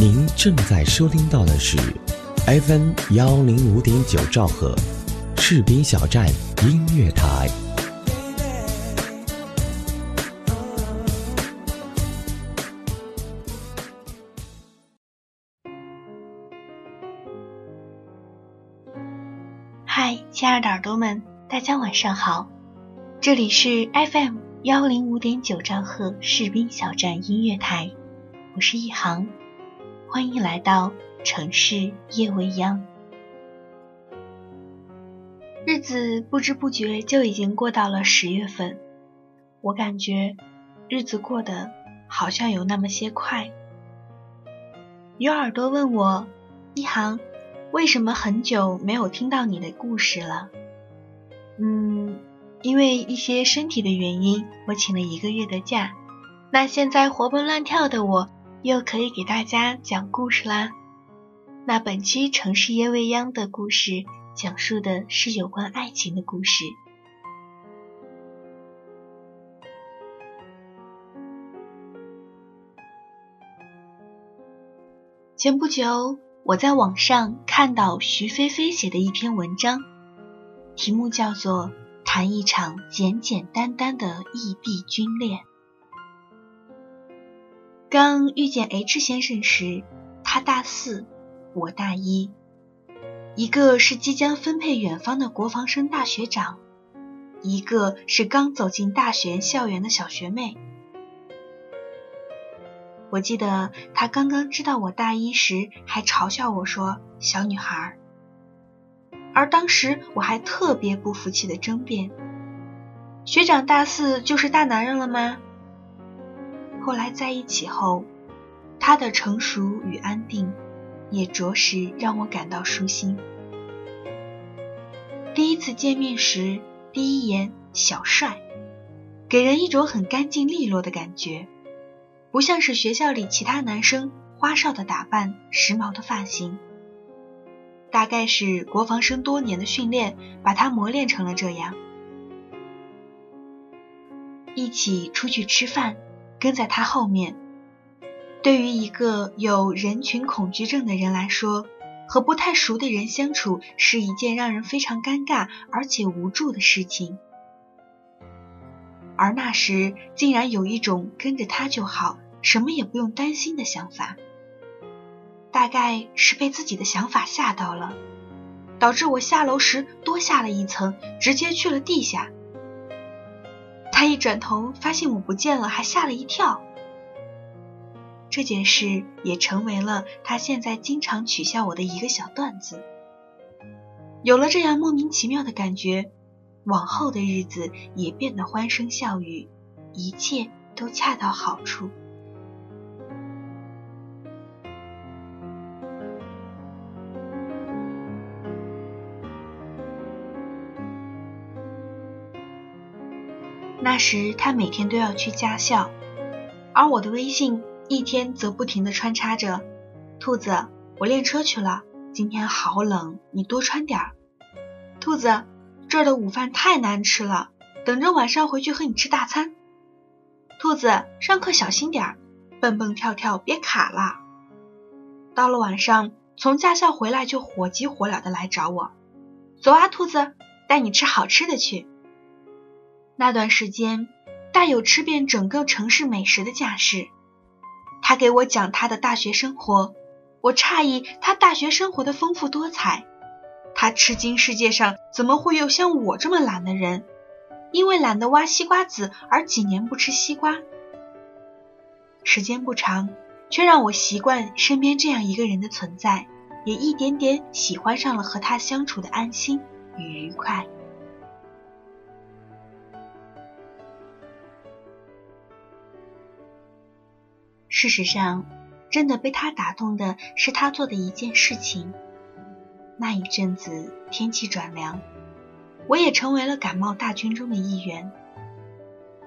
您正在收听到的是 FM 幺零五点九兆赫，士兵小站音乐台。嗨，亲爱的耳朵们，大家晚上好，这里是 FM 幺零五点九兆赫士兵小站音乐台，我是一航，欢迎来到城市夜未央。日子不知不觉就已经过到了十月份，我感觉日子过得好像有那么些快。有耳朵问我，一航。为什么很久没有听到你的故事了？嗯，因为一些身体的原因，我请了一个月的假。那现在活蹦乱跳的我，又可以给大家讲故事啦。那本期《城市夜未央》的故事，讲述的是有关爱情的故事。前不久。我在网上看到徐菲菲写的一篇文章，题目叫做《谈一场简简单单的异地军恋》。刚遇见 H 先生时，他大四，我大一，一个是即将分配远方的国防生大学长，一个是刚走进大学校园的小学妹。我记得他刚刚知道我大一时，还嘲笑我说“小女孩”，而当时我还特别不服气的争辩：“学长大四就是大男人了吗？”后来在一起后，他的成熟与安定，也着实让我感到舒心。第一次见面时，第一眼小帅，给人一种很干净利落的感觉。不像是学校里其他男生花哨的打扮、时髦的发型，大概是国防生多年的训练把他磨练成了这样。一起出去吃饭，跟在他后面，对于一个有人群恐惧症的人来说，和不太熟的人相处是一件让人非常尴尬而且无助的事情。而那时竟然有一种跟着他就好，什么也不用担心的想法。大概是被自己的想法吓到了，导致我下楼时多下了一层，直接去了地下。他一转头发现我不见了，还吓了一跳。这件事也成为了他现在经常取笑我的一个小段子。有了这样莫名其妙的感觉。往后的日子也变得欢声笑语，一切都恰到好处。那时他每天都要去驾校，而我的微信一天则不停的穿插着：“兔子，我练车去了，今天好冷，你多穿点儿。”兔子。这儿的午饭太难吃了，等着晚上回去和你吃大餐。兔子，上课小心点儿，蹦蹦跳跳别卡了。到了晚上，从驾校回来就火急火燎的来找我，走啊，兔子，带你吃好吃的去。那段时间，大有吃遍整个城市美食的架势。他给我讲他的大学生活，我诧异他大学生活的丰富多彩。他吃惊，世界上怎么会有像我这么懒的人？因为懒得挖西瓜籽而几年不吃西瓜。时间不长，却让我习惯身边这样一个人的存在，也一点点喜欢上了和他相处的安心与愉快。事实上，真的被他打动的是他做的一件事情。那一阵子天气转凉，我也成为了感冒大军中的一员。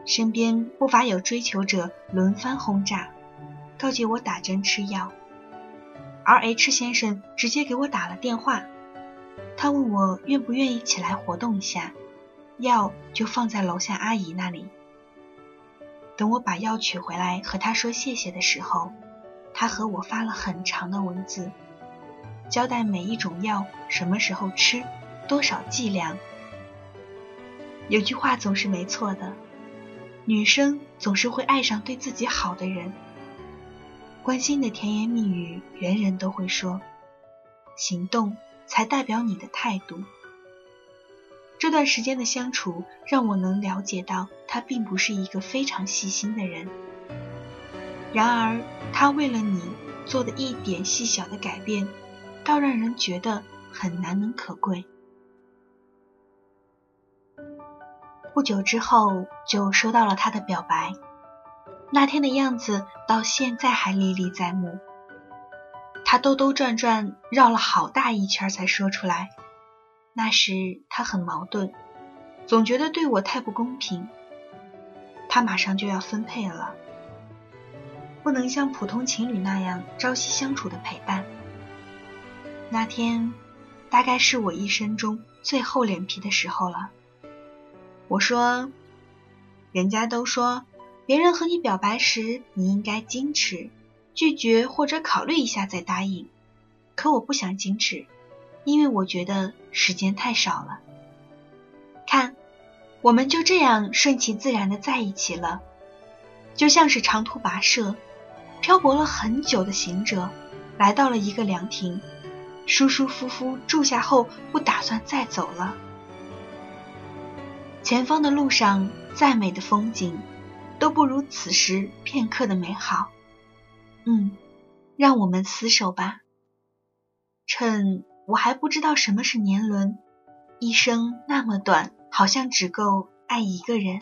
身边不乏有追求者轮番轰炸，告诫我打针吃药。而 H 先生直接给我打了电话，他问我愿不愿意起来活动一下，药就放在楼下阿姨那里。等我把药取回来和他说谢谢的时候，他和我发了很长的文字，交代每一种药什么时候吃，多少剂量。有句话总是没错的，女生总是会爱上对自己好的人。关心的甜言蜜语，人人都会说，行动才代表你的态度。这段时间的相处，让我能了解到他并不是一个非常细心的人。然而，他为了你做的一点细小的改变，倒让人觉得很难能可贵。不久之后，就收到了他的表白。那天的样子到现在还历历在目。他兜兜转转绕了好大一圈才说出来。那时他很矛盾，总觉得对我太不公平。他马上就要分配了。不能像普通情侣那样朝夕相处的陪伴。那天，大概是我一生中最厚脸皮的时候了。我说：“人家都说，别人和你表白时，你应该矜持，拒绝或者考虑一下再答应。可我不想矜持，因为我觉得时间太少了。看，我们就这样顺其自然的在一起了，就像是长途跋涉。”漂泊了很久的行者，来到了一个凉亭，舒舒服服住下后，不打算再走了。前方的路上再美的风景，都不如此时片刻的美好。嗯，让我们厮守吧。趁我还不知道什么是年轮，一生那么短，好像只够爱一个人。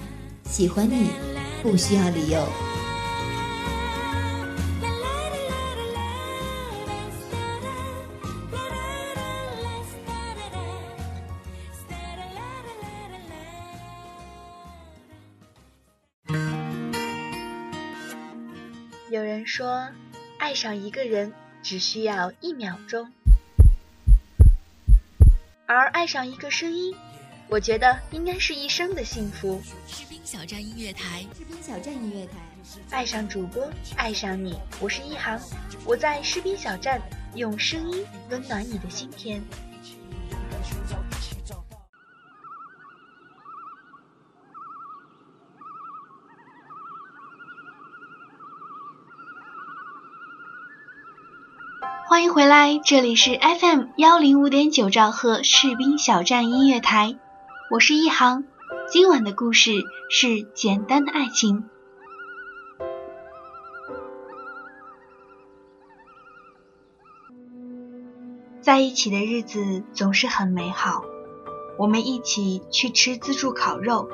喜欢你，不需要理由。有人说，爱上一个人只需要一秒钟，而爱上一个声音。我觉得应该是一生的幸福。士兵小站音乐台，士兵小站音乐台，爱上主播，爱上你，我是一航，我在士兵小站用声音温暖你的心田。欢迎回来，这里是 FM 幺零五点九兆赫士兵小站音乐台。我是一航，今晚的故事是简单的爱情。在一起的日子总是很美好，我们一起去吃自助烤肉，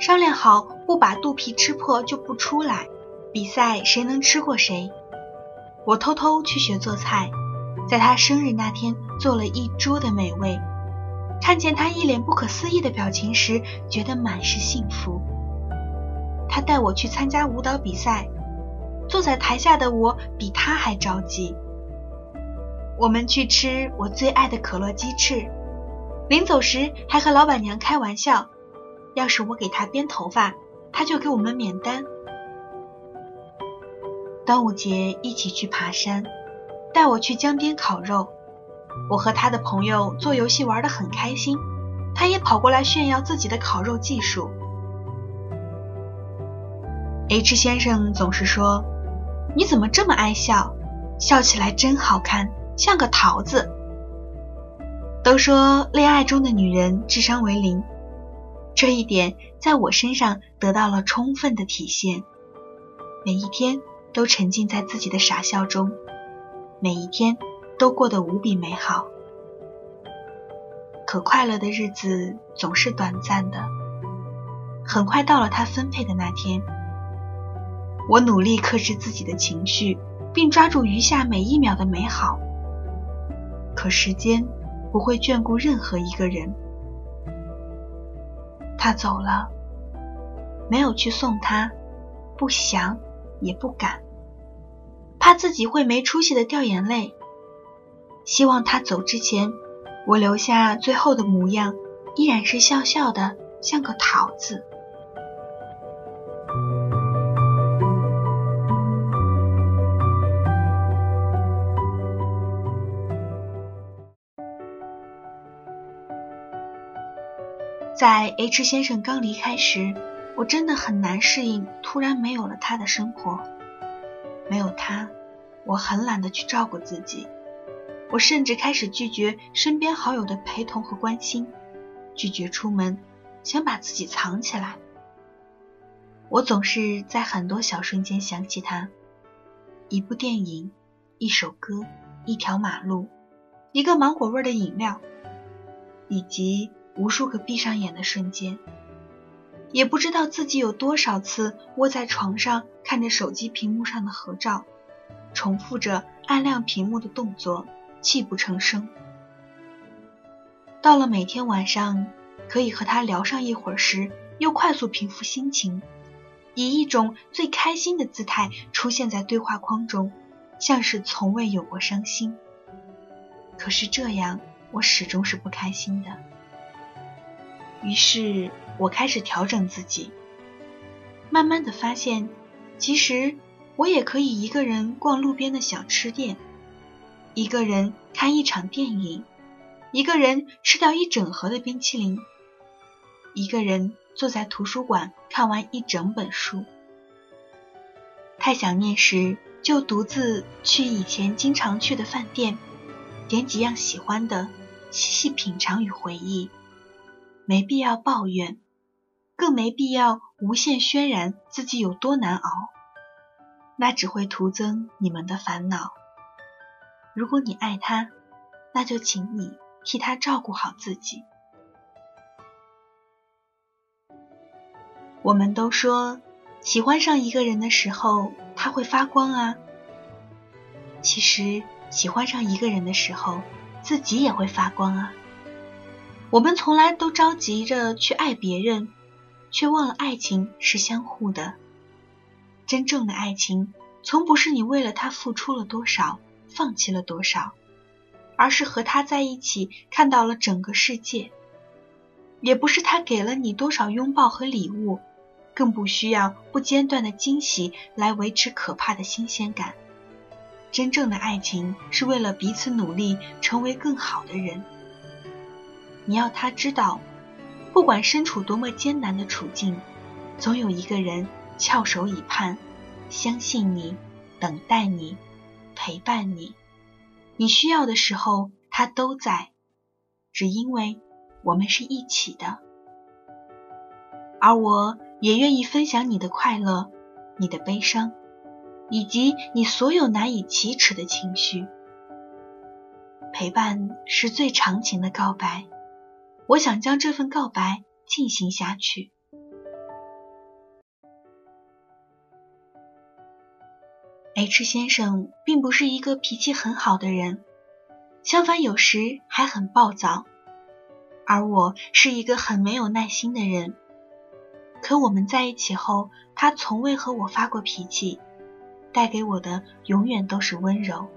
商量好不把肚皮吃破就不出来，比赛谁能吃过谁。我偷偷去学做菜，在他生日那天做了一桌的美味。看见他一脸不可思议的表情时，觉得满是幸福。他带我去参加舞蹈比赛，坐在台下的我比他还着急。我们去吃我最爱的可乐鸡翅，临走时还和老板娘开玩笑，要是我给他编头发，他就给我们免单。端午节一起去爬山，带我去江边烤肉。我和他的朋友做游戏玩得很开心，他也跑过来炫耀自己的烤肉技术。H 先生总是说：“你怎么这么爱笑？笑起来真好看，像个桃子。”都说恋爱中的女人智商为零，这一点在我身上得到了充分的体现。每一天都沉浸在自己的傻笑中，每一天都过得无比美好。可快乐的日子总是短暂的，很快到了他分配的那天。我努力克制自己的情绪，并抓住余下每一秒的美好。可时间不会眷顾任何一个人。他走了，没有去送他，不想也不敢，怕自己会没出息的掉眼泪。希望他走之前，我留下最后的模样，依然是笑笑的，像个桃子。在 H 先生刚离开时，我真的很难适应突然没有了他的生活。没有他，我很懒得去照顾自己。我甚至开始拒绝身边好友的陪同和关心，拒绝出门，想把自己藏起来。我总是在很多小瞬间想起他：一部电影，一首歌，一条马路，一个芒果味的饮料，以及……无数个闭上眼的瞬间，也不知道自己有多少次窝在床上看着手机屏幕上的合照，重复着按亮屏幕的动作，泣不成声。到了每天晚上可以和他聊上一会儿时，又快速平复心情，以一种最开心的姿态出现在对话框中，像是从未有过伤心。可是这样，我始终是不开心的。于是我开始调整自己，慢慢的发现，其实我也可以一个人逛路边的小吃店，一个人看一场电影，一个人吃掉一整盒的冰淇淋，一个人坐在图书馆看完一整本书。太想念时，就独自去以前经常去的饭店，点几样喜欢的，细细品尝与回忆。没必要抱怨，更没必要无限渲染自己有多难熬，那只会徒增你们的烦恼。如果你爱他，那就请你替他照顾好自己。我们都说，喜欢上一个人的时候，他会发光啊。其实，喜欢上一个人的时候，自己也会发光啊。我们从来都着急着去爱别人，却忘了爱情是相互的。真正的爱情，从不是你为了他付出了多少，放弃了多少，而是和他在一起看到了整个世界；也不是他给了你多少拥抱和礼物，更不需要不间断的惊喜来维持可怕的新鲜感。真正的爱情，是为了彼此努力，成为更好的人。你要他知道，不管身处多么艰难的处境，总有一个人翘首以盼，相信你，等待你，陪伴你。你需要的时候，他都在，只因为我们是一起的。而我也愿意分享你的快乐，你的悲伤，以及你所有难以启齿的情绪。陪伴是最长情的告白。我想将这份告白进行下去。H 先生并不是一个脾气很好的人，相反，有时还很暴躁。而我是一个很没有耐心的人。可我们在一起后，他从未和我发过脾气，带给我的永远都是温柔，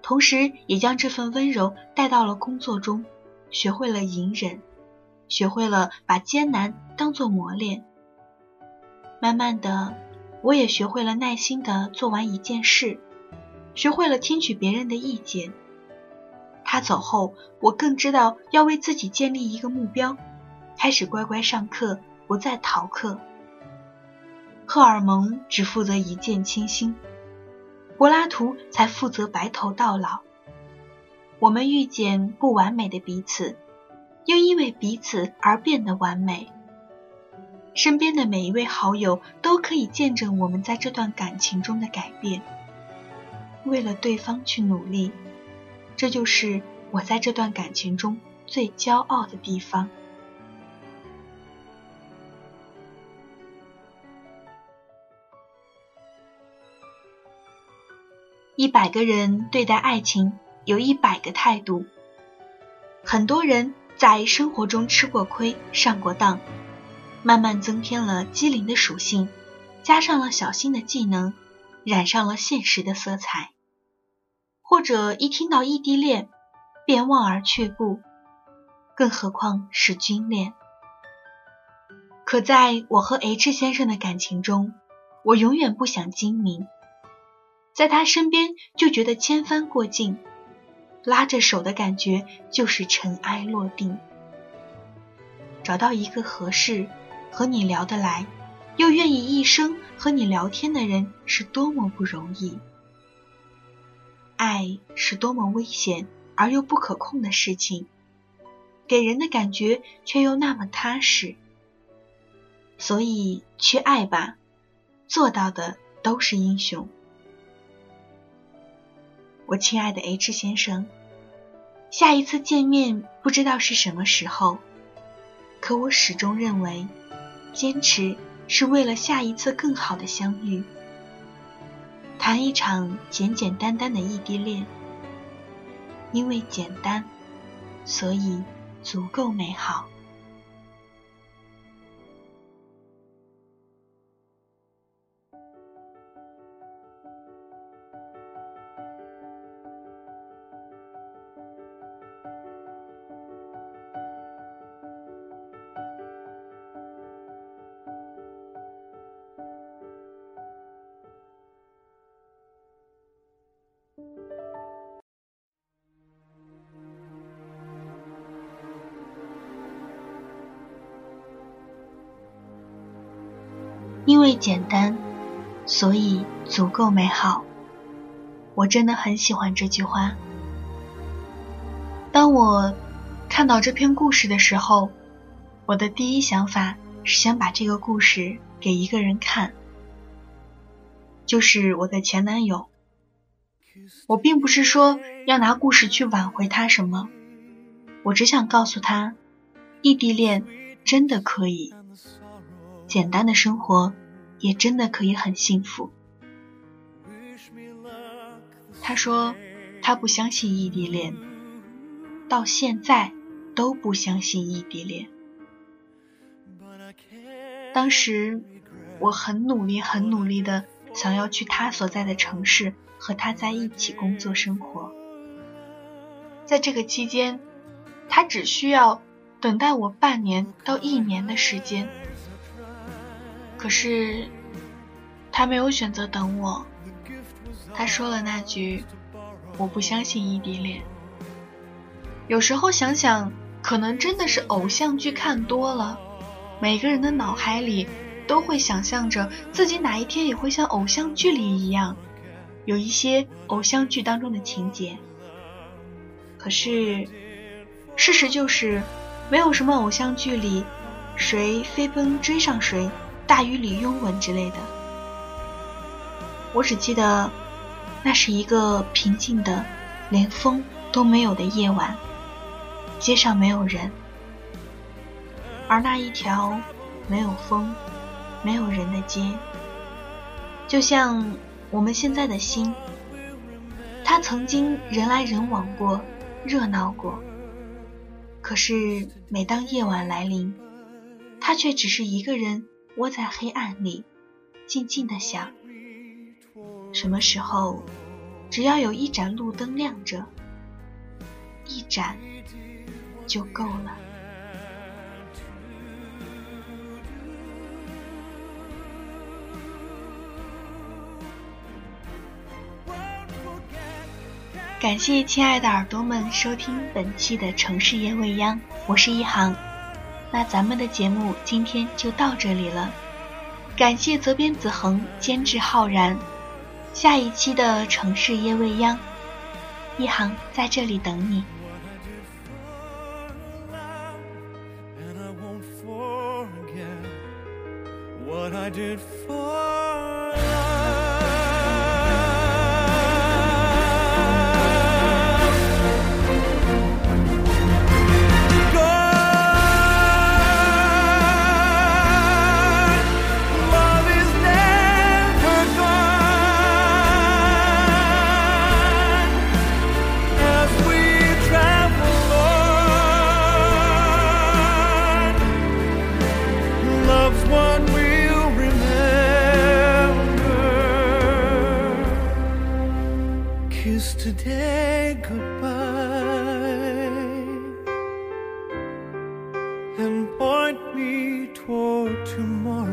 同时也将这份温柔带到了工作中。学会了隐忍，学会了把艰难当作磨练。慢慢的，我也学会了耐心的做完一件事，学会了听取别人的意见。他走后，我更知道要为自己建立一个目标，开始乖乖上课，不再逃课。荷尔蒙只负责一见倾心，柏拉图才负责白头到老。我们遇见不完美的彼此，又因为彼此而变得完美。身边的每一位好友都可以见证我们在这段感情中的改变，为了对方去努力，这就是我在这段感情中最骄傲的地方。一百个人对待爱情有一百个态度，很多人在生活中吃过亏、上过当。慢慢增添了机灵的属性，加上了小心的技能，染上了现实的色彩。或者一听到异地恋，便望而却步，更何况是军恋。可在我和 H 先生的感情中，我永远不想精明，在他身边就觉得千帆过尽，拉着手的感觉就是尘埃落定。找到一个合适。和你聊得来，又愿意一生和你聊天的人是多么不容易。爱是多么危险而又不可控的事情，给人的感觉却又那么踏实。所以去爱吧，做到的都是英雄。我亲爱的 H 先生，下一次见面不知道是什么时候，可我始终认为。坚持是为了下一次更好的相遇，谈一场简简单单的异地恋，因为简单，所以足够美好。因为简单，所以足够美好。我真的很喜欢这句话。当我看到这篇故事的时候，我的第一想法是想把这个故事给一个人看，就是我的前男友。我并不是说要拿故事去挽回他什么，我只想告诉他，异地恋真的可以。简单的生活也真的可以很幸福。他说他不相信异地恋，到现在都不相信异地恋。当时我很努力、很努力的想要去他所在的城市和他在一起工作生活，在这个期间，他只需要等待我半年到一年的时间。可是，他没有选择等我。他说了那句：“我不相信异地恋。”有时候想想，可能真的是偶像剧看多了，每个人的脑海里都会想象着自己哪一天也会像偶像剧里一样，有一些偶像剧当中的情节。可是，事实就是，没有什么偶像剧里谁飞奔追上谁。大雨里拥吻之类的，我只记得，那是一个平静的、连风都没有的夜晚，街上没有人，而那一条没有风、没有人的街，就像我们现在的心，它曾经人来人往过，热闹过，可是每当夜晚来临，它却只是一个人。窝在黑暗里，静静的想：什么时候，只要有一盏路灯亮着，一盏就够了。感谢亲爱的耳朵们收听本期的城市夜未央，我是一航。那咱们的节目今天就到这里了，感谢责编子恒，监制浩然。下一期的城市夜未央，一航在这里等你。what I did for tomorrow.